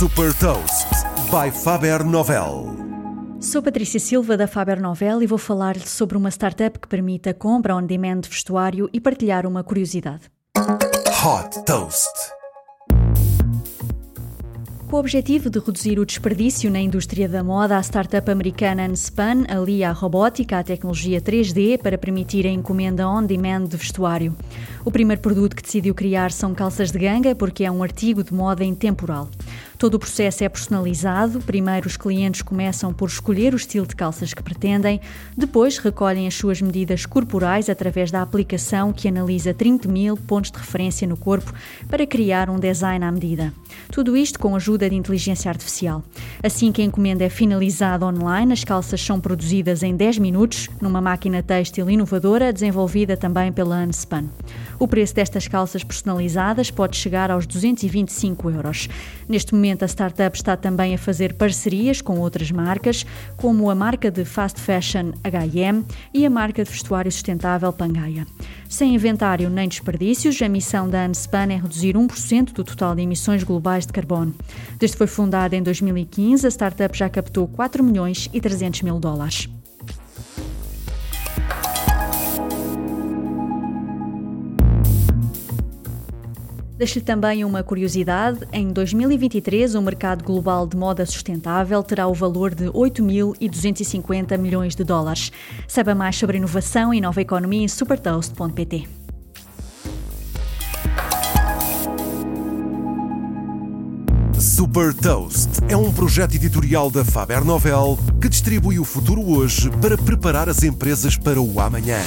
Super Toast by Faber Novel. Sou Patrícia Silva da Faber Novel e vou falar-lhe sobre uma startup que permite a compra on-demand de vestuário e partilhar uma curiosidade. Hot Toast. Com o objetivo de reduzir o desperdício na indústria da moda, a startup americana Unspan alia a robótica à tecnologia 3D para permitir a encomenda on-demand de vestuário. O primeiro produto que decidiu criar são calças de ganga, porque é um artigo de moda intemporal. Todo o processo é personalizado. Primeiro, os clientes começam por escolher o estilo de calças que pretendem, depois, recolhem as suas medidas corporais através da aplicação que analisa 30 mil pontos de referência no corpo para criar um design à medida. Tudo isto com a ajuda de inteligência artificial. Assim que a encomenda é finalizada online, as calças são produzidas em 10 minutos numa máquina têxtil inovadora desenvolvida também pela Unspan. O preço destas calças personalizadas pode chegar aos 225 euros. Neste momento, a startup está também a fazer parcerias com outras marcas, como a marca de fast fashion H&M e a marca de vestuário sustentável Pangaia. Sem inventário nem desperdícios, a missão da Unspan é reduzir 1% do total de emissões globais de carbono. Desde que foi fundada em 2015, a startup já captou 4 milhões e 300 mil dólares. Deixo-lhe também uma curiosidade: em 2023, o mercado global de moda sustentável terá o valor de 8.250 milhões de dólares. Saiba mais sobre inovação e nova economia em supertoast.pt. Super Toast é um projeto editorial da Faber Novel que distribui o futuro hoje para preparar as empresas para o amanhã.